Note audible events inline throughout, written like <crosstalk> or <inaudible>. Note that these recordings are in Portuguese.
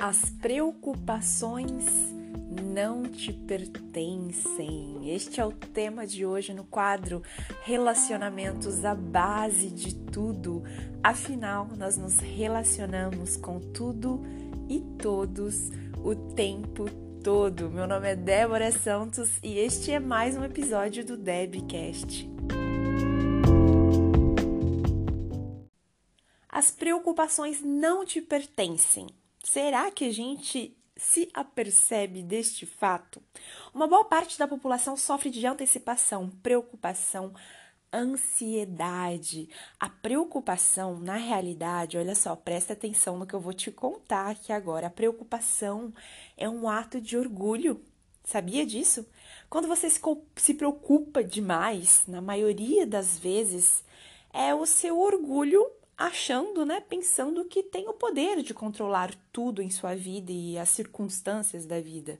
As preocupações não te pertencem. Este é o tema de hoje no quadro Relacionamentos a base de tudo. Afinal, nós nos relacionamos com tudo e todos o tempo todo. Meu nome é Débora Santos e este é mais um episódio do Debcast. As preocupações não te pertencem. Será que a gente se apercebe deste fato? Uma boa parte da população sofre de antecipação, preocupação, ansiedade. A preocupação, na realidade, olha só, presta atenção no que eu vou te contar aqui agora. A preocupação é um ato de orgulho. Sabia disso? Quando você se preocupa demais, na maioria das vezes, é o seu orgulho achando, né, pensando que tem o poder de controlar tudo em sua vida e as circunstâncias da vida.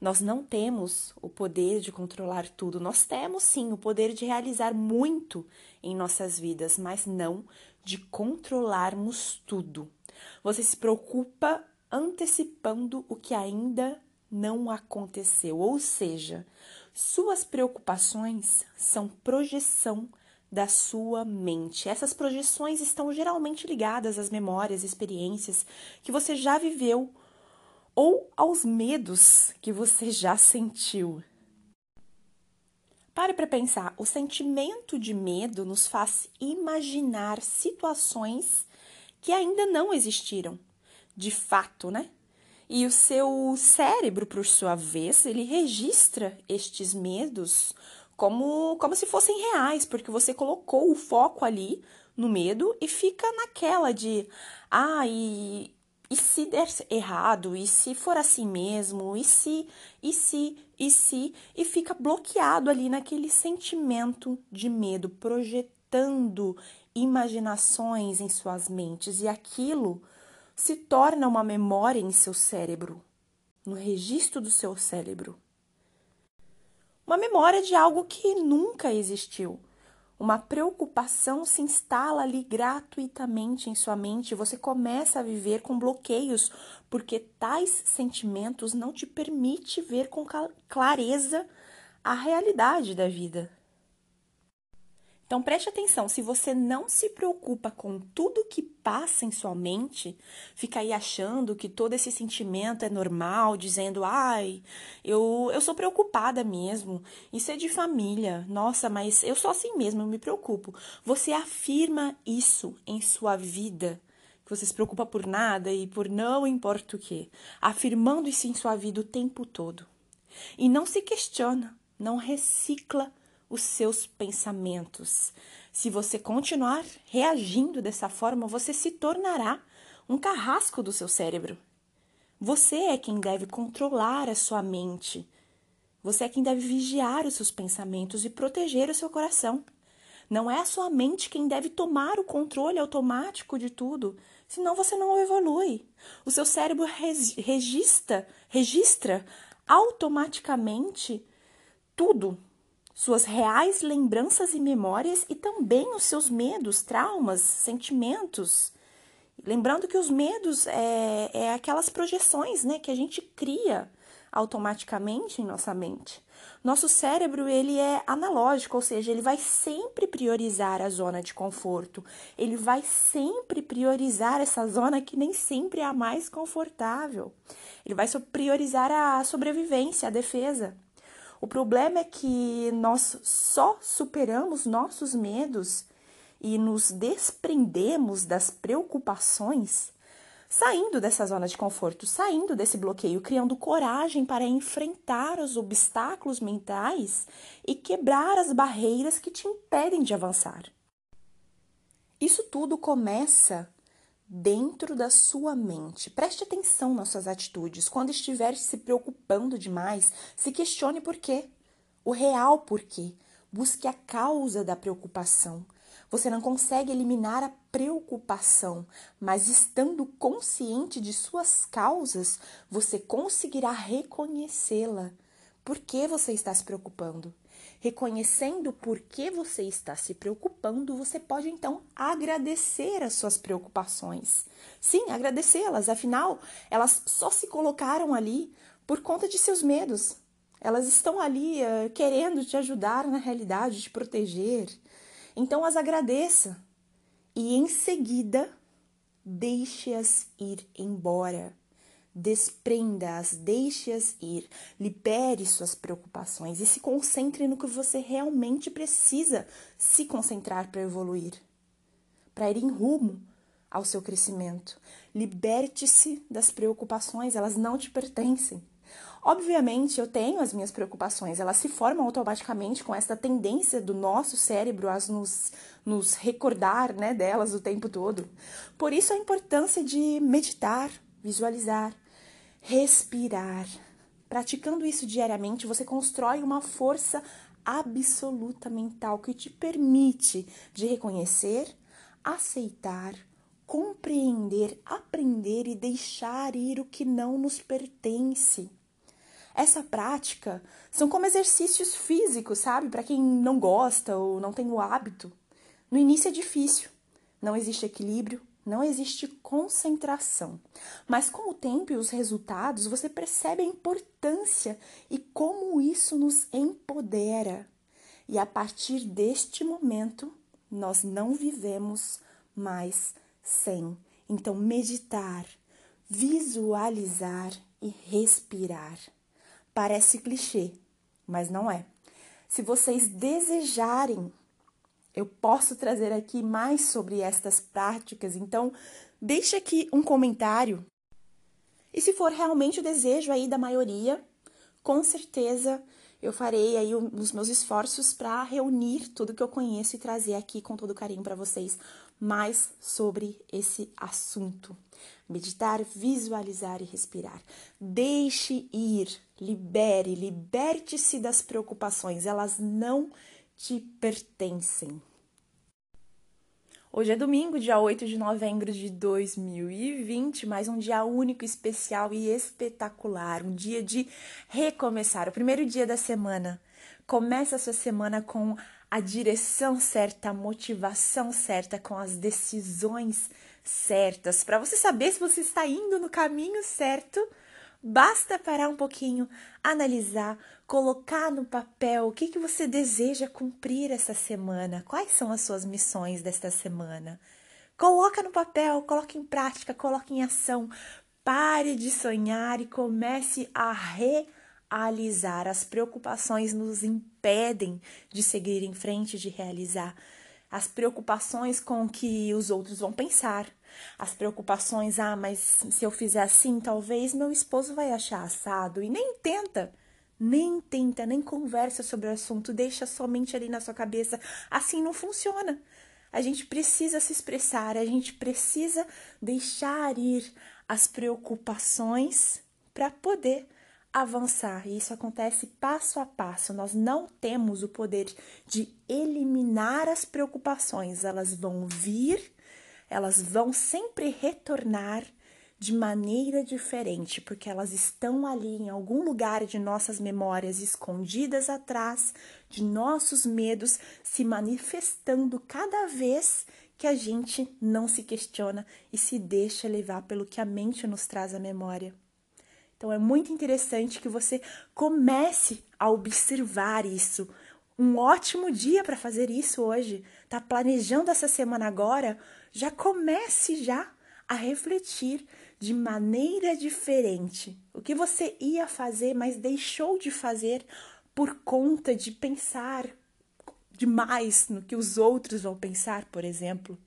Nós não temos o poder de controlar tudo. Nós temos sim o poder de realizar muito em nossas vidas, mas não de controlarmos tudo. Você se preocupa antecipando o que ainda não aconteceu, ou seja, suas preocupações são projeção da sua mente. Essas projeções estão geralmente ligadas às memórias, experiências que você já viveu ou aos medos que você já sentiu. Pare para pensar, o sentimento de medo nos faz imaginar situações que ainda não existiram, de fato, né? E o seu cérebro, por sua vez, ele registra estes medos como, como se fossem reais, porque você colocou o foco ali no medo e fica naquela de, ah, e, e se der errado, e se for assim mesmo, e se, e se, e se, e fica bloqueado ali naquele sentimento de medo, projetando imaginações em suas mentes, e aquilo se torna uma memória em seu cérebro, no registro do seu cérebro uma memória de algo que nunca existiu. Uma preocupação se instala ali gratuitamente em sua mente e você começa a viver com bloqueios, porque tais sentimentos não te permitem ver com clareza a realidade da vida. Então preste atenção, se você não se preocupa com tudo que passa em sua mente, fica aí achando que todo esse sentimento é normal, dizendo, ai, eu, eu sou preocupada mesmo, isso é de família, nossa, mas eu sou assim mesmo, eu me preocupo. Você afirma isso em sua vida, que você se preocupa por nada e por não importa o que, afirmando isso em sua vida o tempo todo. E não se questiona, não recicla os seus pensamentos. Se você continuar reagindo dessa forma, você se tornará um carrasco do seu cérebro. Você é quem deve controlar a sua mente. Você é quem deve vigiar os seus pensamentos e proteger o seu coração. Não é a sua mente quem deve tomar o controle automático de tudo, senão você não evolui. O seu cérebro registra, registra automaticamente tudo suas reais lembranças e memórias e também os seus medos, traumas, sentimentos. Lembrando que os medos é, é aquelas projeções né, que a gente cria automaticamente em nossa mente. Nosso cérebro ele é analógico, ou seja, ele vai sempre priorizar a zona de conforto. Ele vai sempre priorizar essa zona que nem sempre é a mais confortável. Ele vai priorizar a sobrevivência, a defesa. O problema é que nós só superamos nossos medos e nos desprendemos das preocupações saindo dessa zona de conforto, saindo desse bloqueio, criando coragem para enfrentar os obstáculos mentais e quebrar as barreiras que te impedem de avançar. Isso tudo começa dentro da sua mente. Preste atenção nas suas atitudes. Quando estiver se preocupando demais, se questione por quê. O real porquê. Busque a causa da preocupação. Você não consegue eliminar a preocupação, mas estando consciente de suas causas, você conseguirá reconhecê-la. Por que você está se preocupando? reconhecendo por que você está se preocupando, você pode então agradecer as suas preocupações. Sim, agradecê-las, afinal, elas só se colocaram ali por conta de seus medos. Elas estão ali uh, querendo te ajudar na realidade, te proteger. Então as agradeça e em seguida deixe-as ir embora. Desprenda-as, deixe-as ir, libere suas preocupações e se concentre no que você realmente precisa se concentrar para evoluir, para ir em rumo ao seu crescimento. Liberte-se das preocupações, elas não te pertencem. Obviamente, eu tenho as minhas preocupações, elas se formam automaticamente com essa tendência do nosso cérebro a nos, nos recordar né, delas o tempo todo. Por isso, a importância de meditar, visualizar, respirar. Praticando isso diariamente, você constrói uma força absoluta mental que te permite de reconhecer, aceitar, compreender, aprender e deixar ir o que não nos pertence. Essa prática são como exercícios físicos, sabe? Para quem não gosta ou não tem o hábito. No início é difícil, não existe equilíbrio, não existe concentração. Mas com o tempo e os resultados, você percebe a importância e como isso nos empodera. E a partir deste momento, nós não vivemos mais sem. Então, meditar, visualizar e respirar. Parece clichê, mas não é. Se vocês desejarem eu posso trazer aqui mais sobre estas práticas, então deixe aqui um comentário. E se for realmente o desejo aí da maioria, com certeza eu farei aí os meus esforços para reunir tudo que eu conheço e trazer aqui com todo carinho para vocês mais sobre esse assunto. Meditar, visualizar e respirar. Deixe ir, libere, liberte-se das preocupações, elas não te pertencem. Hoje é domingo, dia 8 de novembro de 2020, mais um dia único, especial e espetacular, um dia de recomeçar, o primeiro dia da semana. Começa a sua semana com a direção certa, a motivação certa, com as decisões certas, para você saber se você está indo no caminho certo Basta parar um pouquinho, analisar, colocar no papel o que, que você deseja cumprir essa semana, quais são as suas missões desta semana. Coloca no papel, coloque em prática, coloque em ação. Pare de sonhar e comece a realizar. As preocupações nos impedem de seguir em frente, de realizar. As preocupações com o que os outros vão pensar, as preocupações, ah, mas se eu fizer assim, talvez meu esposo vai achar assado. E nem tenta, nem tenta, nem conversa sobre o assunto, deixa somente ali na sua cabeça. Assim não funciona. A gente precisa se expressar, a gente precisa deixar ir as preocupações para poder avançar. E isso acontece passo a passo. Nós não temos o poder de eliminar as preocupações, elas vão vir elas vão sempre retornar de maneira diferente, porque elas estão ali em algum lugar de nossas memórias, escondidas atrás de nossos medos, se manifestando cada vez que a gente não se questiona e se deixa levar pelo que a mente nos traz à memória. Então é muito interessante que você comece a observar isso. Um ótimo dia para fazer isso hoje. Tá planejando essa semana agora? já comece já a refletir de maneira diferente o que você ia fazer, mas deixou de fazer por conta de pensar demais no que os outros vão pensar, por exemplo.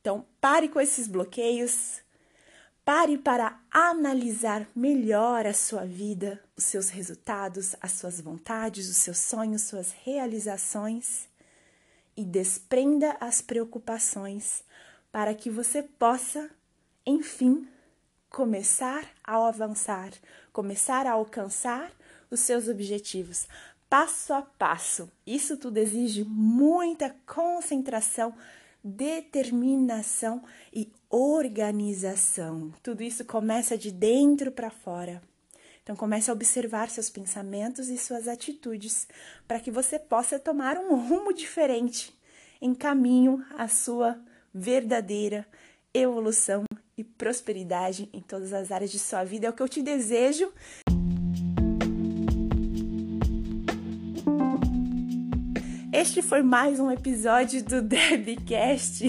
Então, pare com esses bloqueios, pare para analisar melhor a sua vida, os seus resultados, as suas vontades, os seus sonhos, suas realizações e desprenda as preocupações para que você possa, enfim, começar a avançar, começar a alcançar os seus objetivos, passo a passo. Isso tudo exige muita concentração, determinação e organização. Tudo isso começa de dentro para fora. Então comece a observar seus pensamentos e suas atitudes para que você possa tomar um rumo diferente em caminho à sua verdadeira evolução e prosperidade em todas as áreas de sua vida. É o que eu te desejo. Este foi mais um episódio do <laughs> Debcast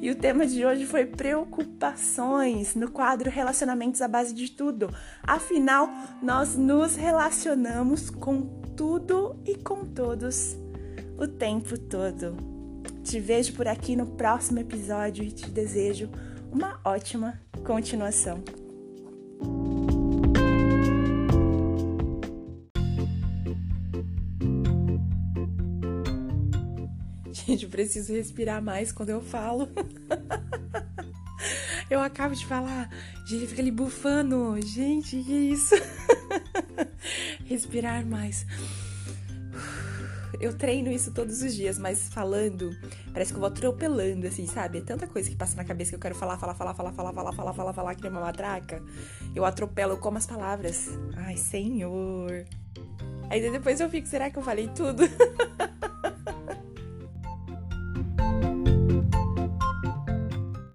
e o tema de hoje foi preocupações no quadro Relacionamentos à base de tudo. Afinal, nós nos relacionamos com tudo e com todos o tempo todo. Te vejo por aqui no próximo episódio e te desejo uma ótima continuação. Gente, preciso respirar mais quando eu falo. <laughs> eu acabo de falar, gente, fica ali bufando. Gente, que isso? <laughs> Respirar mais. Eu treino isso todos os dias, mas falando, parece que eu vou atropelando, assim, sabe? É tanta coisa que passa na cabeça que eu quero falar, falar, falar, falar, falar, falar, falar, falar, falar, que nem uma matraca. Eu atropelo, como as palavras. Ai, senhor. Aí depois eu fico, será que eu falei tudo? <laughs>